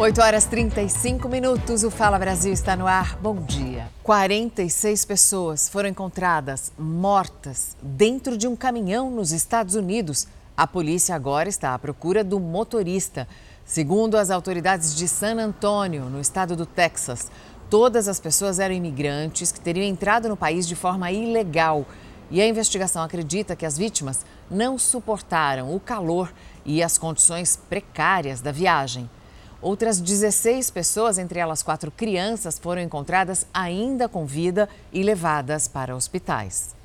8 horas 35 minutos, o Fala Brasil está no ar. Bom dia. 46 pessoas foram encontradas mortas dentro de um caminhão nos Estados Unidos. A polícia agora está à procura do motorista. Segundo as autoridades de San Antônio, no estado do Texas, todas as pessoas eram imigrantes que teriam entrado no país de forma ilegal. E a investigação acredita que as vítimas não suportaram o calor e as condições precárias da viagem. Outras 16 pessoas, entre elas quatro crianças, foram encontradas ainda com vida e levadas para hospitais.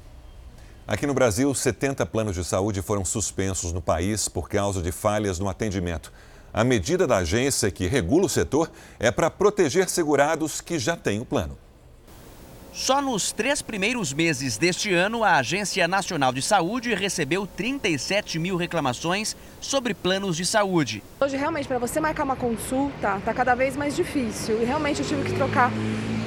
Aqui no Brasil, 70 planos de saúde foram suspensos no país por causa de falhas no atendimento. A medida da agência que regula o setor é para proteger segurados que já têm o plano. Só nos três primeiros meses deste ano, a Agência Nacional de Saúde recebeu 37 mil reclamações sobre planos de saúde. Hoje, realmente, para você marcar uma consulta, está cada vez mais difícil. E realmente eu tive que trocar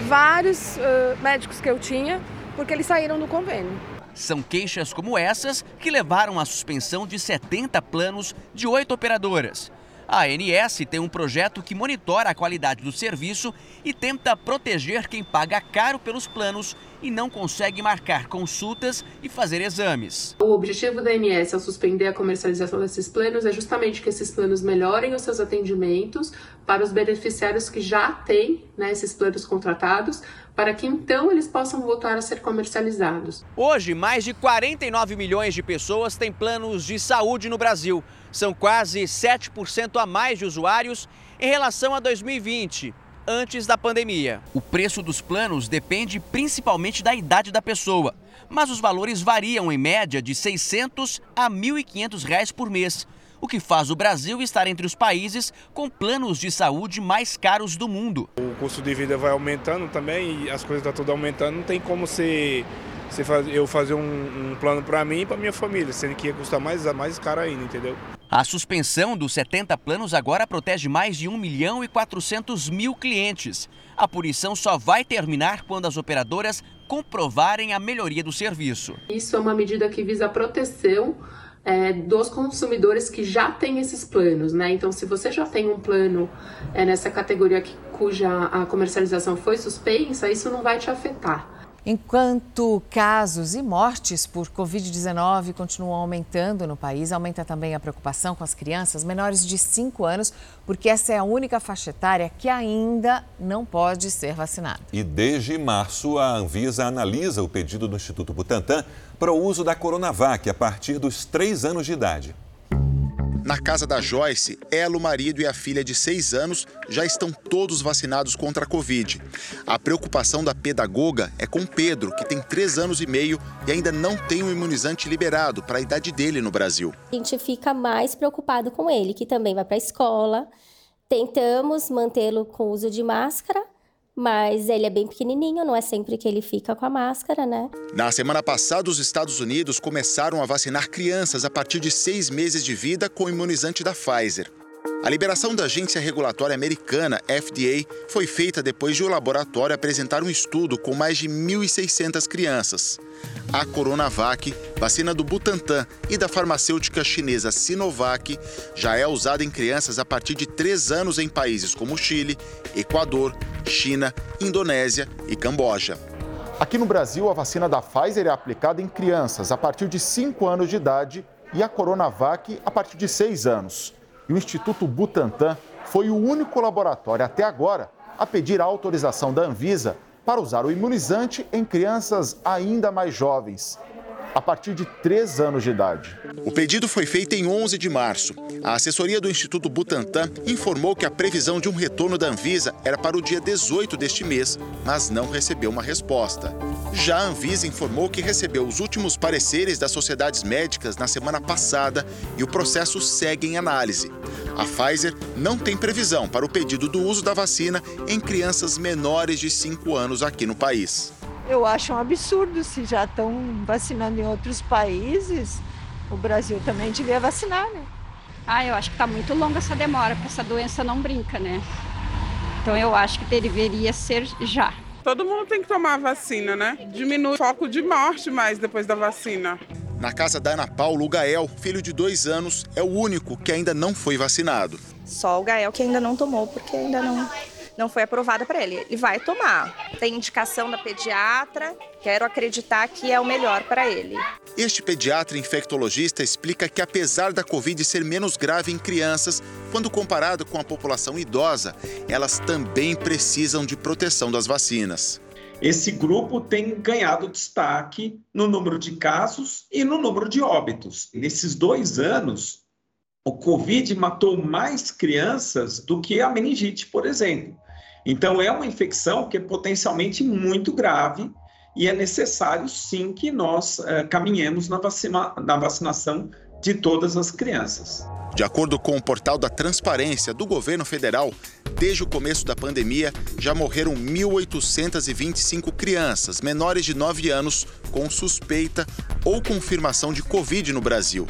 vários uh, médicos que eu tinha, porque eles saíram do convênio. São queixas como essas que levaram à suspensão de 70 planos de oito operadoras. A ANS tem um projeto que monitora a qualidade do serviço e tenta proteger quem paga caro pelos planos e não consegue marcar consultas e fazer exames. O objetivo da ANS ao suspender a comercialização desses planos é justamente que esses planos melhorem os seus atendimentos para os beneficiários que já têm né, esses planos contratados, para que então eles possam voltar a ser comercializados. Hoje, mais de 49 milhões de pessoas têm planos de saúde no Brasil. São quase 7% a mais de usuários em relação a 2020, antes da pandemia. O preço dos planos depende principalmente da idade da pessoa, mas os valores variam em média de R$ 600 a 1.500 reais por mês, o que faz o Brasil estar entre os países com planos de saúde mais caros do mundo. O custo de vida vai aumentando também e as coisas estão tudo aumentando, não tem como ser eu fazer um, um plano para mim e para minha família, sendo que ia custar mais, mais caro ainda, entendeu? A suspensão dos 70 planos agora protege mais de 1 milhão e 400 mil clientes. A punição só vai terminar quando as operadoras comprovarem a melhoria do serviço. Isso é uma medida que visa a proteção é, dos consumidores que já têm esses planos, né? Então, se você já tem um plano é, nessa categoria que, cuja a comercialização foi suspensa, isso não vai te afetar. Enquanto casos e mortes por Covid-19 continuam aumentando no país, aumenta também a preocupação com as crianças menores de 5 anos, porque essa é a única faixa etária que ainda não pode ser vacinada. E desde março, a Anvisa analisa o pedido do Instituto Butantan para o uso da Coronavac a partir dos 3 anos de idade. Na casa da Joyce, ela, o marido e a filha de seis anos já estão todos vacinados contra a Covid. A preocupação da pedagoga é com Pedro, que tem três anos e meio e ainda não tem um imunizante liberado para a idade dele no Brasil. A gente fica mais preocupado com ele, que também vai para a escola. Tentamos mantê-lo com uso de máscara, mas ele é bem pequenininho, não é sempre que ele fica com a máscara, né? Na semana passada, os Estados Unidos começaram a vacinar crianças a partir de seis meses de vida com o imunizante da Pfizer. A liberação da agência regulatória americana, FDA, foi feita depois de o laboratório apresentar um estudo com mais de 1.600 crianças. A Coronavac, vacina do Butantan e da farmacêutica chinesa Sinovac, já é usada em crianças a partir de 3 anos em países como Chile, Equador, China, Indonésia e Camboja. Aqui no Brasil, a vacina da Pfizer é aplicada em crianças a partir de 5 anos de idade e a Coronavac a partir de 6 anos. E o Instituto Butantan foi o único laboratório até agora a pedir a autorização da Anvisa para usar o imunizante em crianças ainda mais jovens a partir de 3 anos de idade. O pedido foi feito em 11 de março. A assessoria do Instituto Butantan informou que a previsão de um retorno da Anvisa era para o dia 18 deste mês, mas não recebeu uma resposta. Já a Anvisa informou que recebeu os últimos pareceres das sociedades médicas na semana passada e o processo segue em análise. A Pfizer não tem previsão para o pedido do uso da vacina em crianças menores de 5 anos aqui no país. Eu acho um absurdo se já estão vacinando em outros países, o Brasil também devia vacinar, né? Ah, eu acho que está muito longa essa demora, porque essa doença não brinca, né? Então eu acho que deveria ser já. Todo mundo tem que tomar a vacina, né? Diminui o foco de morte mais depois da vacina. Na casa da Ana Paula, o Gael, filho de dois anos, é o único que ainda não foi vacinado. Só o Gael que ainda não tomou, porque ainda não, não foi aprovada para ele. Ele vai tomar. Tem indicação da pediatra, quero acreditar que é o melhor para ele. Este pediatra infectologista explica que, apesar da Covid ser menos grave em crianças, quando comparado com a população idosa, elas também precisam de proteção das vacinas. Esse grupo tem ganhado destaque no número de casos e no número de óbitos. Nesses dois anos, o Covid matou mais crianças do que a meningite, por exemplo. Então, é uma infecção que é potencialmente muito grave e é necessário, sim, que nós uh, caminhemos na, vacina, na vacinação de todas as crianças. De acordo com o portal da Transparência do governo federal, desde o começo da pandemia já morreram 1.825 crianças menores de 9 anos com suspeita ou confirmação de Covid no Brasil.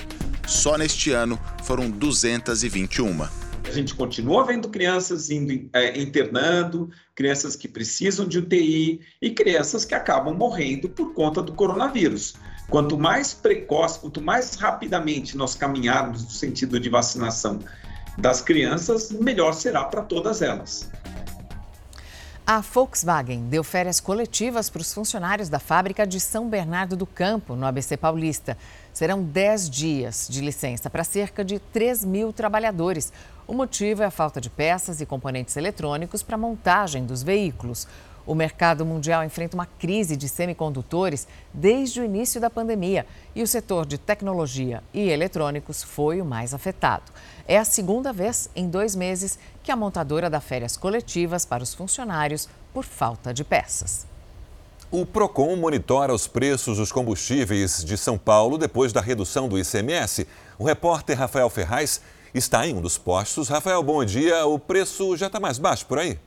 Só neste ano foram 221. A gente continua vendo crianças indo é, internando, crianças que precisam de UTI e crianças que acabam morrendo por conta do coronavírus. Quanto mais precoce, quanto mais rapidamente nós caminharmos no sentido de vacinação das crianças, melhor será para todas elas. A Volkswagen deu férias coletivas para os funcionários da fábrica de São Bernardo do Campo, no ABC Paulista. Serão 10 dias de licença para cerca de 3 mil trabalhadores. O motivo é a falta de peças e componentes eletrônicos para a montagem dos veículos. O mercado mundial enfrenta uma crise de semicondutores desde o início da pandemia e o setor de tecnologia e eletrônicos foi o mais afetado. É a segunda vez em dois meses que a montadora dá férias coletivas para os funcionários por falta de peças. O Procon monitora os preços dos combustíveis de São Paulo depois da redução do ICMS. O repórter Rafael Ferraz está em um dos postos. Rafael, bom dia. O preço já está mais baixo por aí?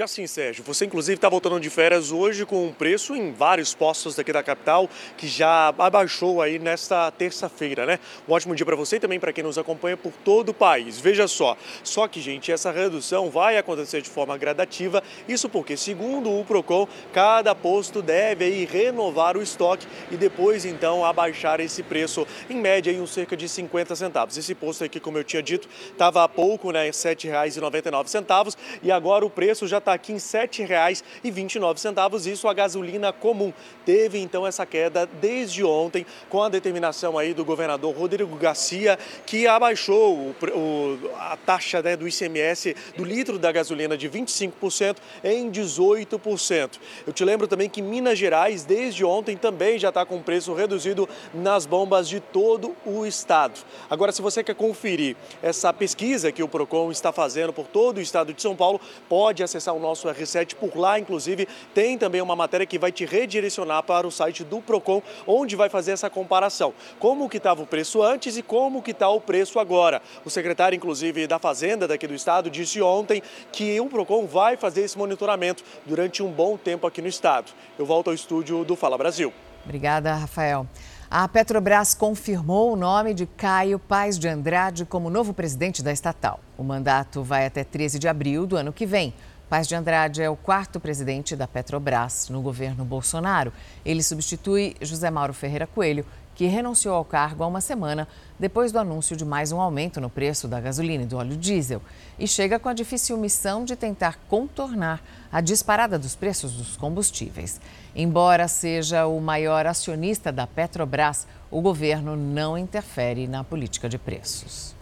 Já sim, Sérgio. Você, inclusive, está voltando de férias hoje com um preço em vários postos daqui da capital que já abaixou aí nesta terça-feira, né? Um ótimo dia para você e também para quem nos acompanha por todo o país. Veja só, só que, gente, essa redução vai acontecer de forma gradativa. Isso porque, segundo o PROCON, cada posto deve aí renovar o estoque e depois, então, abaixar esse preço, em média, em cerca de 50 centavos. Esse posto aqui, como eu tinha dito, estava há pouco, né, R$ 7,99 e agora o preço já está aqui em R$ 7,29. Isso a gasolina comum. Teve então essa queda desde ontem, com a determinação aí do governador Rodrigo Garcia, que abaixou o, o, a taxa né, do ICMS do litro da gasolina de 25% em 18%. Eu te lembro também que Minas Gerais, desde ontem, também já está com preço reduzido nas bombas de todo o estado. Agora, se você quer conferir essa pesquisa que o PROCON está fazendo por todo o estado de São Paulo, pode acessar acessar nosso R7 por lá, inclusive tem também uma matéria que vai te redirecionar para o site do Procon, onde vai fazer essa comparação. Como que estava o preço antes e como que está o preço agora. O secretário, inclusive, da Fazenda daqui do estado disse ontem que o Procon vai fazer esse monitoramento durante um bom tempo aqui no estado. Eu volto ao estúdio do Fala Brasil. Obrigada, Rafael. A Petrobras confirmou o nome de Caio Paz de Andrade como novo presidente da estatal. O mandato vai até 13 de abril do ano que vem. Paz de Andrade é o quarto presidente da Petrobras no governo Bolsonaro. Ele substitui José Mauro Ferreira Coelho, que renunciou ao cargo há uma semana depois do anúncio de mais um aumento no preço da gasolina e do óleo diesel. E chega com a difícil missão de tentar contornar a disparada dos preços dos combustíveis. Embora seja o maior acionista da Petrobras, o governo não interfere na política de preços.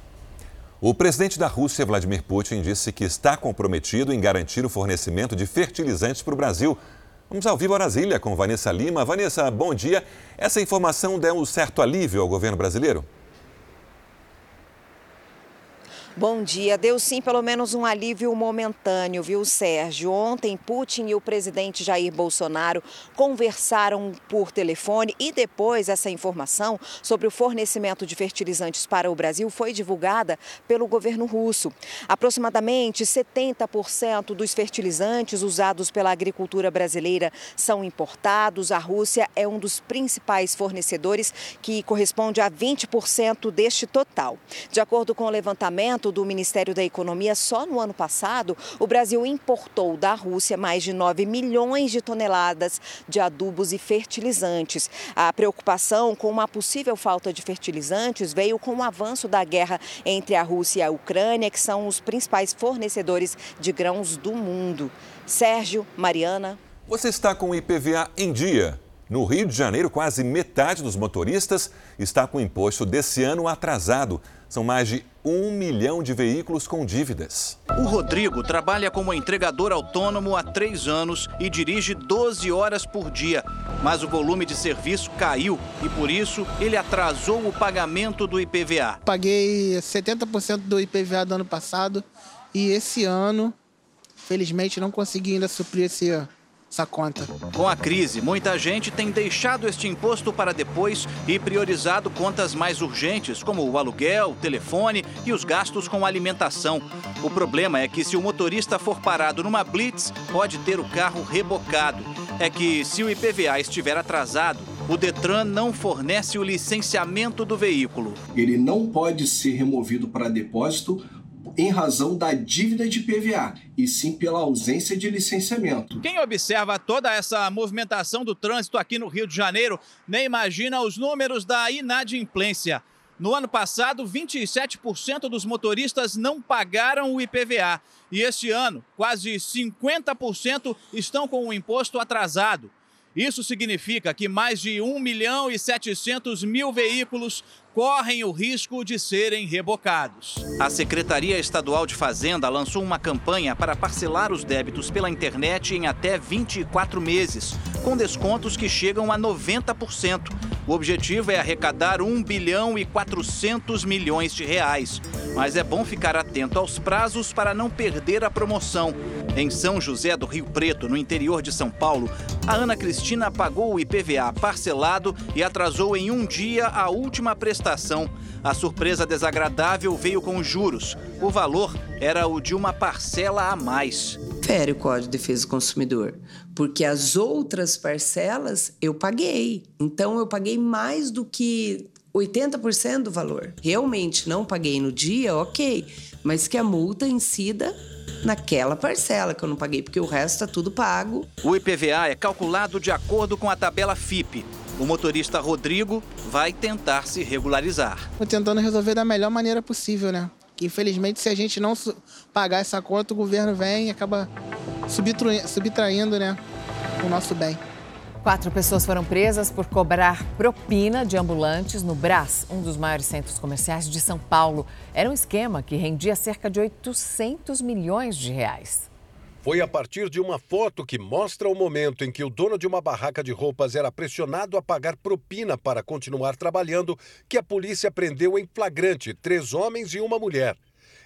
O presidente da Rússia, Vladimir Putin, disse que está comprometido em garantir o fornecimento de fertilizantes para o Brasil. Vamos ao vivo a Brasília com Vanessa Lima. Vanessa, bom dia. Essa informação deu um certo alívio ao governo brasileiro? Bom dia. Deu sim pelo menos um alívio momentâneo, viu, Sérgio? Ontem, Putin e o presidente Jair Bolsonaro conversaram por telefone e depois essa informação sobre o fornecimento de fertilizantes para o Brasil foi divulgada pelo governo russo. Aproximadamente 70% dos fertilizantes usados pela agricultura brasileira são importados. A Rússia é um dos principais fornecedores, que corresponde a 20% deste total. De acordo com o levantamento, levantamento do Ministério da Economia, só no ano passado, o Brasil importou da Rússia mais de 9 milhões de toneladas de adubos e fertilizantes. A preocupação com uma possível falta de fertilizantes veio com o avanço da guerra entre a Rússia e a Ucrânia, que são os principais fornecedores de grãos do mundo. Sérgio, Mariana. Você está com o IPVA em dia? No Rio de Janeiro, quase metade dos motoristas está com o imposto desse ano atrasado. São mais de um milhão de veículos com dívidas. O Rodrigo trabalha como entregador autônomo há três anos e dirige 12 horas por dia. Mas o volume de serviço caiu e, por isso, ele atrasou o pagamento do IPVA. Paguei 70% do IPVA do ano passado e esse ano, felizmente, não consegui ainda suprir esse essa conta. Com a crise, muita gente tem deixado este imposto para depois e priorizado contas mais urgentes, como o aluguel, o telefone e os gastos com alimentação. O problema é que se o motorista for parado numa blitz, pode ter o carro rebocado. É que se o IPVA estiver atrasado, o Detran não fornece o licenciamento do veículo. Ele não pode ser removido para depósito em razão da dívida de PVA, e sim pela ausência de licenciamento. Quem observa toda essa movimentação do trânsito aqui no Rio de Janeiro nem imagina os números da inadimplência. No ano passado, 27% dos motoristas não pagaram o IPVA. E este ano, quase 50% estão com o imposto atrasado. Isso significa que mais de 1 milhão e 700 mil veículos correm o risco de serem rebocados. A Secretaria Estadual de Fazenda lançou uma campanha para parcelar os débitos pela internet em até 24 meses, com descontos que chegam a 90%. O objetivo é arrecadar 1 bilhão e 400 milhões de reais. Mas é bom ficar atento aos prazos para não perder a promoção. Em São José do Rio Preto, no interior de São Paulo, a Ana Cristina pagou o IPVA parcelado e atrasou em um dia a última prestação. A surpresa desagradável veio com juros. O valor era o de uma parcela a mais. Fere o Código de Defesa do Consumidor, porque as outras parcelas eu paguei. Então eu paguei mais do que 80% do valor. Realmente não paguei no dia, ok, mas que a multa incida naquela parcela que eu não paguei, porque o resto está tudo pago. O IPVA é calculado de acordo com a tabela FIP. O motorista Rodrigo vai tentar se regularizar. Estou tentando resolver da melhor maneira possível, né? Que infelizmente, se a gente não pagar essa conta, o governo vem e acaba subtraindo né, o nosso bem. Quatro pessoas foram presas por cobrar propina de ambulantes no Brás, um dos maiores centros comerciais de São Paulo. Era um esquema que rendia cerca de 800 milhões de reais. Foi a partir de uma foto que mostra o momento em que o dono de uma barraca de roupas era pressionado a pagar propina para continuar trabalhando que a polícia prendeu em flagrante três homens e uma mulher.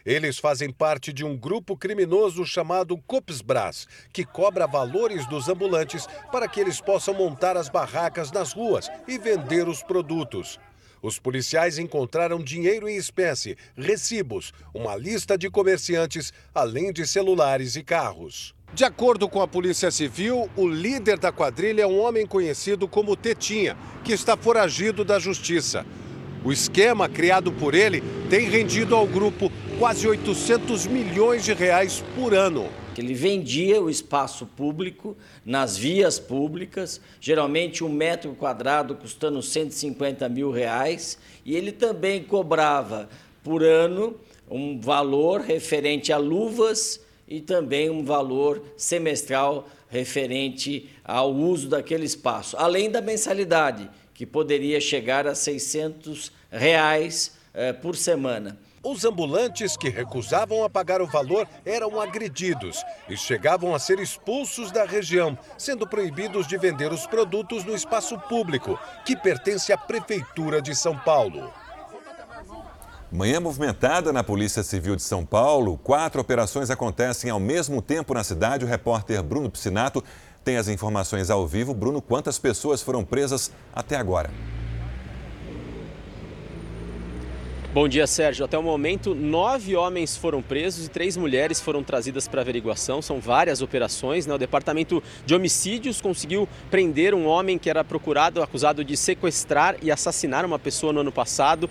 Eles fazem parte de um grupo criminoso chamado Copsbras, que cobra valores dos ambulantes para que eles possam montar as barracas nas ruas e vender os produtos. Os policiais encontraram dinheiro em espécie, recibos, uma lista de comerciantes, além de celulares e carros. De acordo com a Polícia Civil, o líder da quadrilha é um homem conhecido como Tetinha, que está foragido da justiça. O esquema criado por ele tem rendido ao grupo quase 800 milhões de reais por ano. Ele vendia o espaço público nas vias públicas, geralmente um metro quadrado custando 150 mil reais, e ele também cobrava por ano um valor referente a luvas e também um valor semestral referente ao uso daquele espaço, além da mensalidade que poderia chegar a 600 reais eh, por semana. Os ambulantes que recusavam a pagar o valor eram agredidos e chegavam a ser expulsos da região, sendo proibidos de vender os produtos no espaço público, que pertence à Prefeitura de São Paulo. Manhã movimentada na Polícia Civil de São Paulo. Quatro operações acontecem ao mesmo tempo na cidade. O repórter Bruno Piscinato tem as informações ao vivo. Bruno, quantas pessoas foram presas até agora? Bom dia, Sérgio. Até o momento, nove homens foram presos e três mulheres foram trazidas para averiguação. São várias operações. Né? O Departamento de Homicídios conseguiu prender um homem que era procurado, acusado de sequestrar e assassinar uma pessoa no ano passado.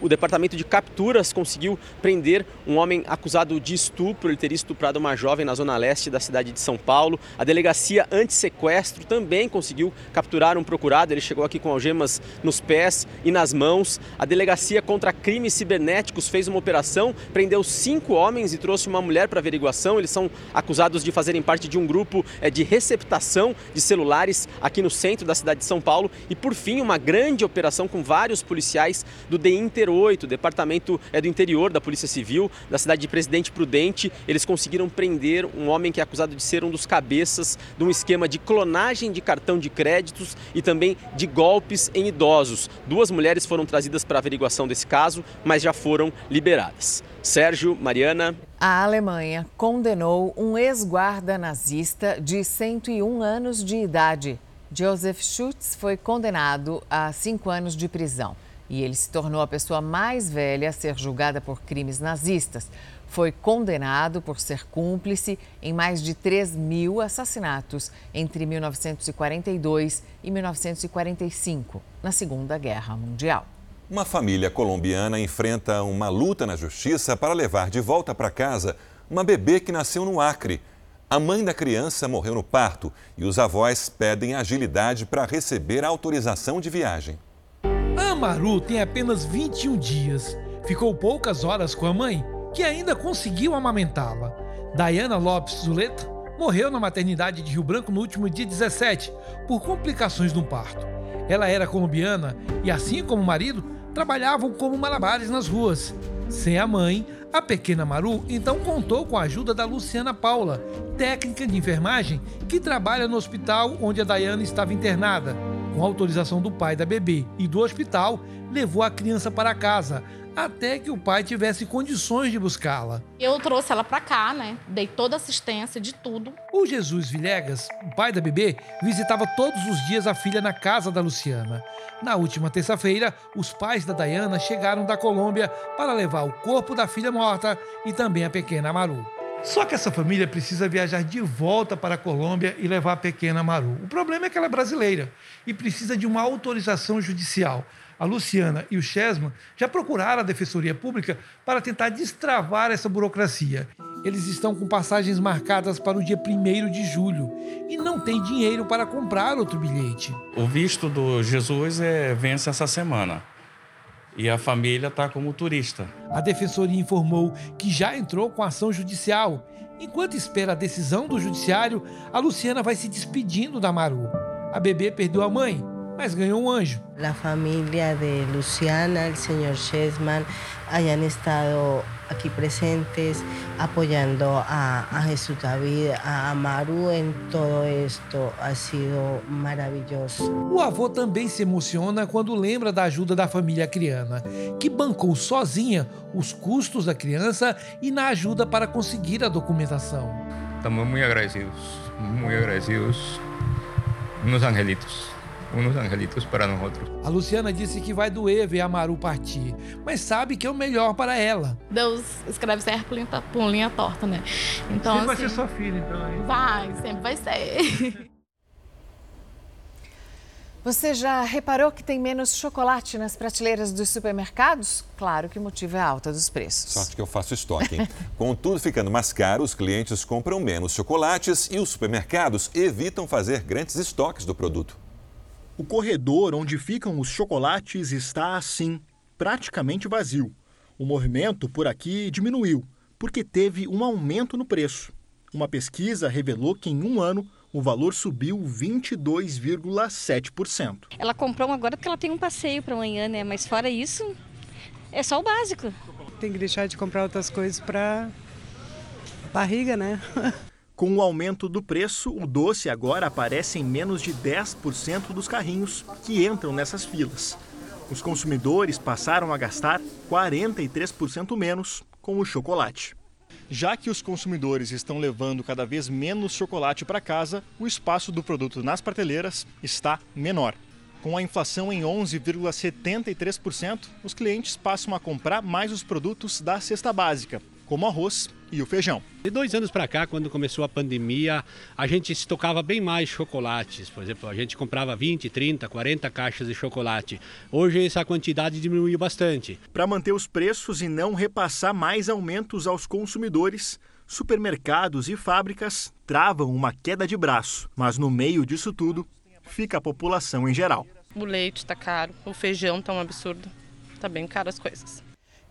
O Departamento de Capturas conseguiu prender um homem acusado de estupro. Ele teria estuprado uma jovem na zona leste da cidade de São Paulo. A Delegacia Antissequestro também conseguiu capturar um procurado. Ele chegou aqui com algemas nos pés e nas mãos. A Delegacia contra Crime crimes cibernéticos fez uma operação, prendeu cinco homens e trouxe uma mulher para averiguação. Eles são acusados de fazerem parte de um grupo é, de receptação de celulares aqui no centro da cidade de São Paulo. E por fim, uma grande operação com vários policiais do DI Inter 8, departamento é, do interior da Polícia Civil, da cidade de Presidente Prudente. Eles conseguiram prender um homem que é acusado de ser um dos cabeças de um esquema de clonagem de cartão de créditos e também de golpes em idosos. Duas mulheres foram trazidas para averiguação desse caso mas já foram liberadas. Sérgio, Mariana. A Alemanha condenou um ex-guarda nazista de 101 anos de idade. Joseph Schutz foi condenado a cinco anos de prisão e ele se tornou a pessoa mais velha a ser julgada por crimes nazistas. Foi condenado por ser cúmplice em mais de 3 mil assassinatos entre 1942 e 1945, na Segunda Guerra Mundial. Uma família colombiana enfrenta uma luta na justiça para levar de volta para casa uma bebê que nasceu no Acre. A mãe da criança morreu no parto e os avós pedem agilidade para receber a autorização de viagem. A Maru tem apenas 21 dias. Ficou poucas horas com a mãe, que ainda conseguiu amamentá-la. Diana Lopes Zuleta morreu na maternidade de Rio Branco no último dia 17, por complicações no parto. Ela era colombiana e, assim como o marido, trabalhavam como malabares nas ruas. Sem a mãe, a pequena Maru então contou com a ajuda da Luciana Paula, técnica de enfermagem que trabalha no hospital onde a Dayana estava internada. Com autorização do pai da bebê e do hospital, levou a criança para casa, até que o pai tivesse condições de buscá-la. Eu trouxe ela para cá, né? Dei toda assistência de tudo. O Jesus Villegas, o pai da bebê, visitava todos os dias a filha na casa da Luciana. Na última terça-feira, os pais da Dayana chegaram da Colômbia para levar o corpo da filha morta e também a pequena Maru. Só que essa família precisa viajar de volta para a Colômbia e levar a pequena Maru. O problema é que ela é brasileira e precisa de uma autorização judicial a Luciana e o Chesma já procuraram a Defensoria Pública para tentar destravar essa burocracia. Eles estão com passagens marcadas para o dia 1 de julho e não têm dinheiro para comprar outro bilhete. O visto do Jesus é, vence essa semana e a família está como turista. A defensoria informou que já entrou com ação judicial. Enquanto espera a decisão do judiciário, a Luciana vai se despedindo da Maru. A bebê perdeu a mãe mas ganhou um anjo. A família de Luciana, o senhor Chesman, hayan estado aqui presentes apoiando a, a Jesus David, a Amaru em todo esto. Ha sido maravilhoso. O avô também se emociona quando lembra da ajuda da família criana, que bancou sozinha os custos da criança e na ajuda para conseguir a documentação. Estamos muito agradecidos, muito agradecidos. Unos angelitos angelitos para nós. A Luciana disse que vai doer ver a Maru partir, mas sabe que é o melhor para ela. Deus escreve sempre por linha, por linha torta, né? Então, sempre assim, vai ser sua filha, então. Hein? Vai, sempre vai ser. Você já reparou que tem menos chocolate nas prateleiras dos supermercados? Claro que o motivo é a alta dos preços. Sorte que eu faço estoque, hein? Com tudo ficando mais caro, os clientes compram menos chocolates e os supermercados evitam fazer grandes estoques do produto. O corredor onde ficam os chocolates está assim, praticamente vazio. O movimento por aqui diminuiu, porque teve um aumento no preço. Uma pesquisa revelou que em um ano o valor subiu 22,7%. Ela comprou um agora porque ela tem um passeio para amanhã, né? Mas fora isso, é só o básico. Tem que deixar de comprar outras coisas para barriga, né? Com o aumento do preço, o doce agora aparece em menos de 10% dos carrinhos que entram nessas filas. Os consumidores passaram a gastar 43% menos com o chocolate. Já que os consumidores estão levando cada vez menos chocolate para casa, o espaço do produto nas prateleiras está menor. Com a inflação em 11,73%, os clientes passam a comprar mais os produtos da cesta básica, como arroz e o feijão. De dois anos para cá, quando começou a pandemia, a gente estocava bem mais chocolates. Por exemplo, a gente comprava 20, 30, 40 caixas de chocolate. Hoje essa quantidade diminuiu bastante. Para manter os preços e não repassar mais aumentos aos consumidores, supermercados e fábricas travam uma queda de braço. Mas no meio disso tudo, fica a população em geral. O leite está caro, o feijão está um absurdo. Está bem caro as coisas.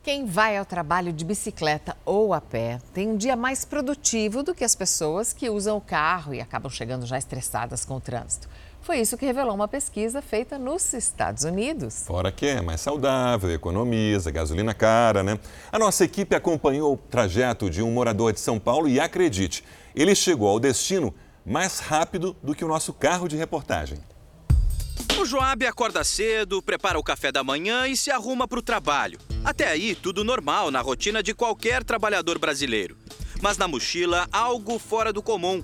Quem vai ao trabalho de bicicleta ou a pé tem um dia mais produtivo do que as pessoas que usam o carro e acabam chegando já estressadas com o trânsito. Foi isso que revelou uma pesquisa feita nos Estados Unidos. Fora que é mais saudável, economiza, gasolina cara, né? A nossa equipe acompanhou o trajeto de um morador de São Paulo e acredite, ele chegou ao destino mais rápido do que o nosso carro de reportagem. O Joab acorda cedo, prepara o café da manhã e se arruma para o trabalho. Até aí, tudo normal na rotina de qualquer trabalhador brasileiro. Mas na mochila, algo fora do comum: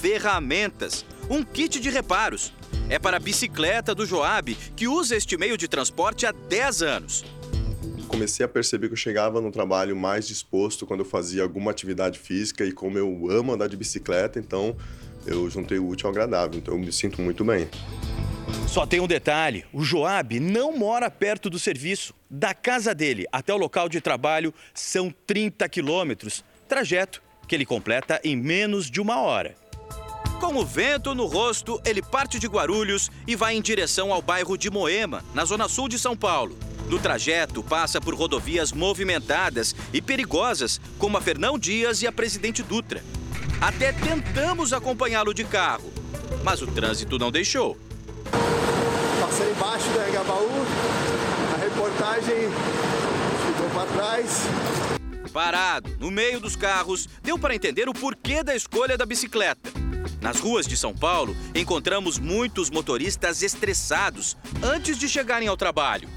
ferramentas, um kit de reparos. É para a bicicleta do Joab, que usa este meio de transporte há 10 anos. Comecei a perceber que eu chegava no trabalho mais disposto quando eu fazia alguma atividade física e como eu amo andar de bicicleta, então eu juntei o útil ao agradável, então eu me sinto muito bem. Só tem um detalhe: o Joab não mora perto do serviço. Da casa dele até o local de trabalho são 30 quilômetros. Trajeto que ele completa em menos de uma hora. Com o vento no rosto, ele parte de Guarulhos e vai em direção ao bairro de Moema, na zona sul de São Paulo. No trajeto, passa por rodovias movimentadas e perigosas, como a Fernão Dias e a Presidente Dutra. Até tentamos acompanhá-lo de carro, mas o trânsito não deixou. Passei embaixo do Engabaú, a reportagem ficou para trás. Parado, no meio dos carros, deu para entender o porquê da escolha da bicicleta. Nas ruas de São Paulo, encontramos muitos motoristas estressados antes de chegarem ao trabalho.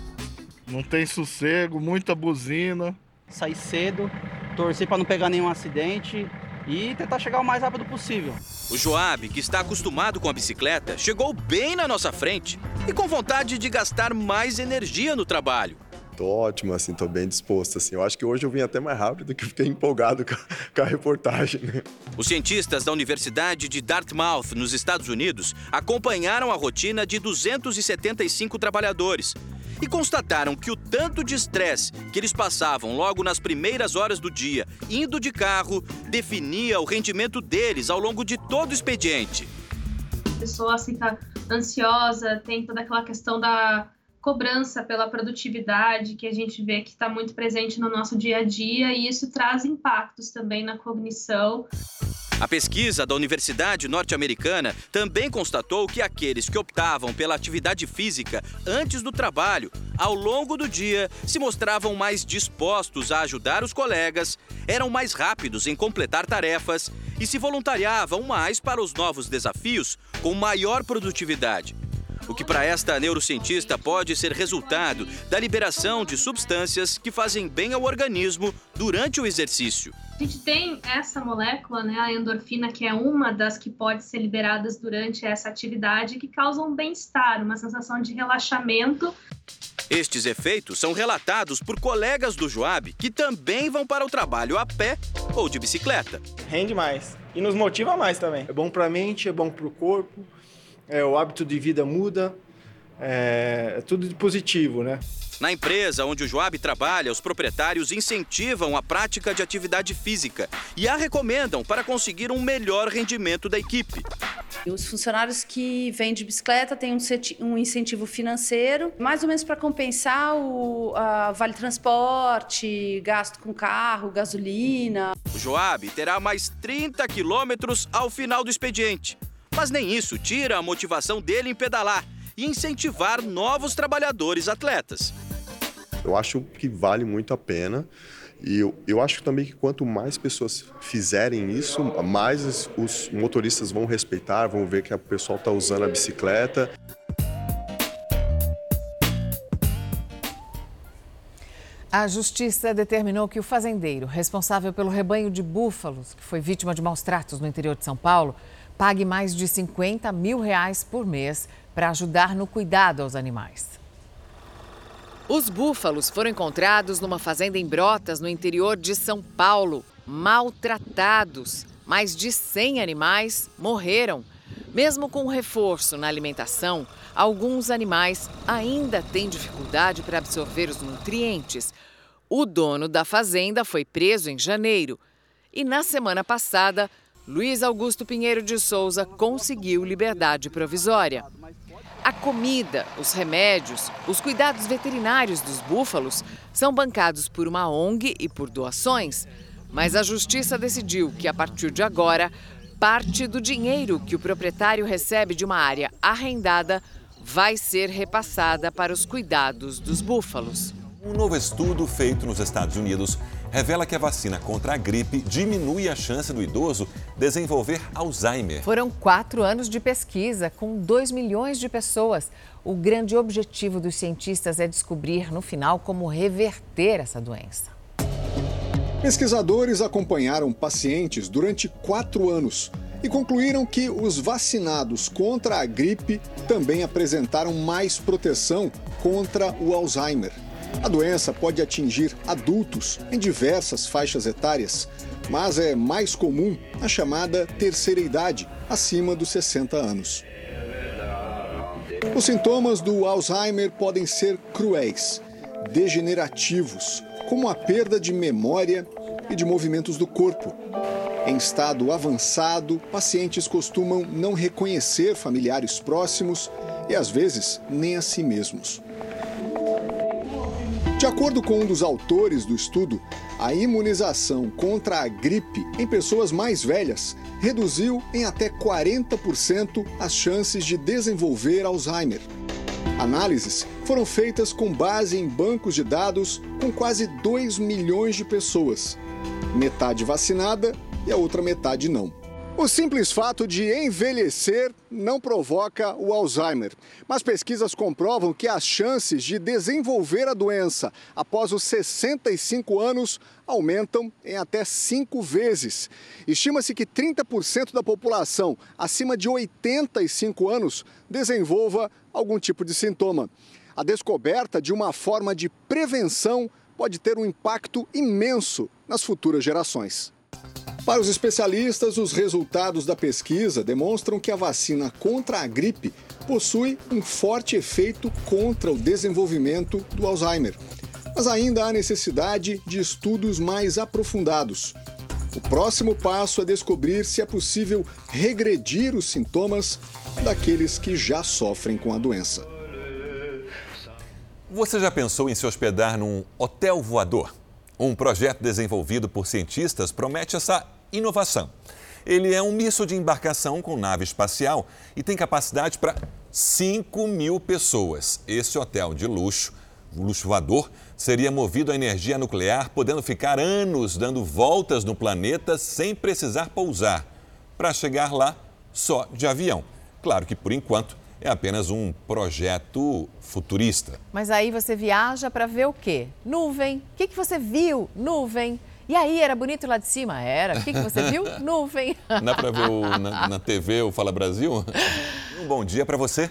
Não tem sossego, muita buzina. Sair cedo, torcer para não pegar nenhum acidente e tentar chegar o mais rápido possível. O Joab, que está acostumado com a bicicleta, chegou bem na nossa frente e com vontade de gastar mais energia no trabalho. Tô ótimo, assim, tô bem disposto, assim. Eu acho que hoje eu vim até mais rápido que fiquei empolgado com a, com a reportagem, né? Os cientistas da Universidade de Dartmouth, nos Estados Unidos, acompanharam a rotina de 275 trabalhadores e constataram que o tanto de estresse que eles passavam logo nas primeiras horas do dia, indo de carro, definia o rendimento deles ao longo de todo o expediente. A pessoa fica ansiosa, tem toda aquela questão da cobrança pela produtividade que a gente vê que está muito presente no nosso dia a dia e isso traz impactos também na cognição. A pesquisa da Universidade Norte-Americana também constatou que aqueles que optavam pela atividade física antes do trabalho, ao longo do dia, se mostravam mais dispostos a ajudar os colegas, eram mais rápidos em completar tarefas e se voluntariavam mais para os novos desafios com maior produtividade o que para esta neurocientista pode ser resultado da liberação de substâncias que fazem bem ao organismo durante o exercício. A gente tem essa molécula, né, a endorfina, que é uma das que pode ser liberadas durante essa atividade, que causa um bem-estar, uma sensação de relaxamento. Estes efeitos são relatados por colegas do Joab que também vão para o trabalho a pé ou de bicicleta. Rende mais e nos motiva mais também. É bom para a mente, é bom para o corpo, é, o hábito de vida muda, é, é tudo de positivo, né? Na empresa onde o Joab trabalha, os proprietários incentivam a prática de atividade física e a recomendam para conseguir um melhor rendimento da equipe. Os funcionários que vêm de bicicleta têm um incentivo financeiro, mais ou menos para compensar o vale transporte, gasto com carro, gasolina. O Joab terá mais 30 quilômetros ao final do expediente. Mas nem isso tira a motivação dele em pedalar e incentivar novos trabalhadores atletas. Eu acho que vale muito a pena. E eu, eu acho também que quanto mais pessoas fizerem isso, mais os motoristas vão respeitar, vão ver que o pessoal está usando a bicicleta. A justiça determinou que o fazendeiro responsável pelo rebanho de búfalos, que foi vítima de maus tratos no interior de São Paulo, pague mais de 50 mil reais por mês para ajudar no cuidado aos animais. Os búfalos foram encontrados numa fazenda em Brotas, no interior de São Paulo, maltratados. Mais de 100 animais morreram. Mesmo com reforço na alimentação, alguns animais ainda têm dificuldade para absorver os nutrientes. O dono da fazenda foi preso em janeiro. E na semana passada, Luiz Augusto Pinheiro de Souza conseguiu liberdade provisória. A comida, os remédios, os cuidados veterinários dos búfalos são bancados por uma ONG e por doações. Mas a justiça decidiu que, a partir de agora, parte do dinheiro que o proprietário recebe de uma área arrendada vai ser repassada para os cuidados dos búfalos. Um novo estudo feito nos Estados Unidos revela que a vacina contra a gripe diminui a chance do idoso desenvolver Alzheimer. Foram quatro anos de pesquisa com 2 milhões de pessoas. O grande objetivo dos cientistas é descobrir, no final, como reverter essa doença. Pesquisadores acompanharam pacientes durante quatro anos e concluíram que os vacinados contra a gripe também apresentaram mais proteção contra o Alzheimer. A doença pode atingir adultos em diversas faixas etárias, mas é mais comum a chamada terceira idade, acima dos 60 anos. Os sintomas do Alzheimer podem ser cruéis, degenerativos, como a perda de memória e de movimentos do corpo. Em estado avançado, pacientes costumam não reconhecer familiares próximos e, às vezes, nem a si mesmos. De acordo com um dos autores do estudo, a imunização contra a gripe em pessoas mais velhas reduziu em até 40% as chances de desenvolver Alzheimer. Análises foram feitas com base em bancos de dados com quase 2 milhões de pessoas, metade vacinada e a outra metade não. O simples fato de envelhecer não provoca o Alzheimer, mas pesquisas comprovam que as chances de desenvolver a doença após os 65 anos aumentam em até cinco vezes. Estima-se que 30% da população acima de 85 anos desenvolva algum tipo de sintoma. A descoberta de uma forma de prevenção pode ter um impacto imenso nas futuras gerações. Para os especialistas, os resultados da pesquisa demonstram que a vacina contra a gripe possui um forte efeito contra o desenvolvimento do Alzheimer. Mas ainda há necessidade de estudos mais aprofundados. O próximo passo é descobrir se é possível regredir os sintomas daqueles que já sofrem com a doença. Você já pensou em se hospedar num hotel voador? Um projeto desenvolvido por cientistas promete essa inovação. Ele é um misto de embarcação com nave espacial e tem capacidade para 5 mil pessoas. Esse hotel de luxo, luxo voador, seria movido a energia nuclear, podendo ficar anos dando voltas no planeta sem precisar pousar. Para chegar lá, só de avião. Claro que, por enquanto, é apenas um projeto futurista. Mas aí você viaja para ver o quê? Nuvem. O que, que você viu? Nuvem. E aí, era bonito lá de cima? Era. O que, que você viu? Nuvem. Dá para ver o, na, na TV o Fala Brasil? Um bom dia para você.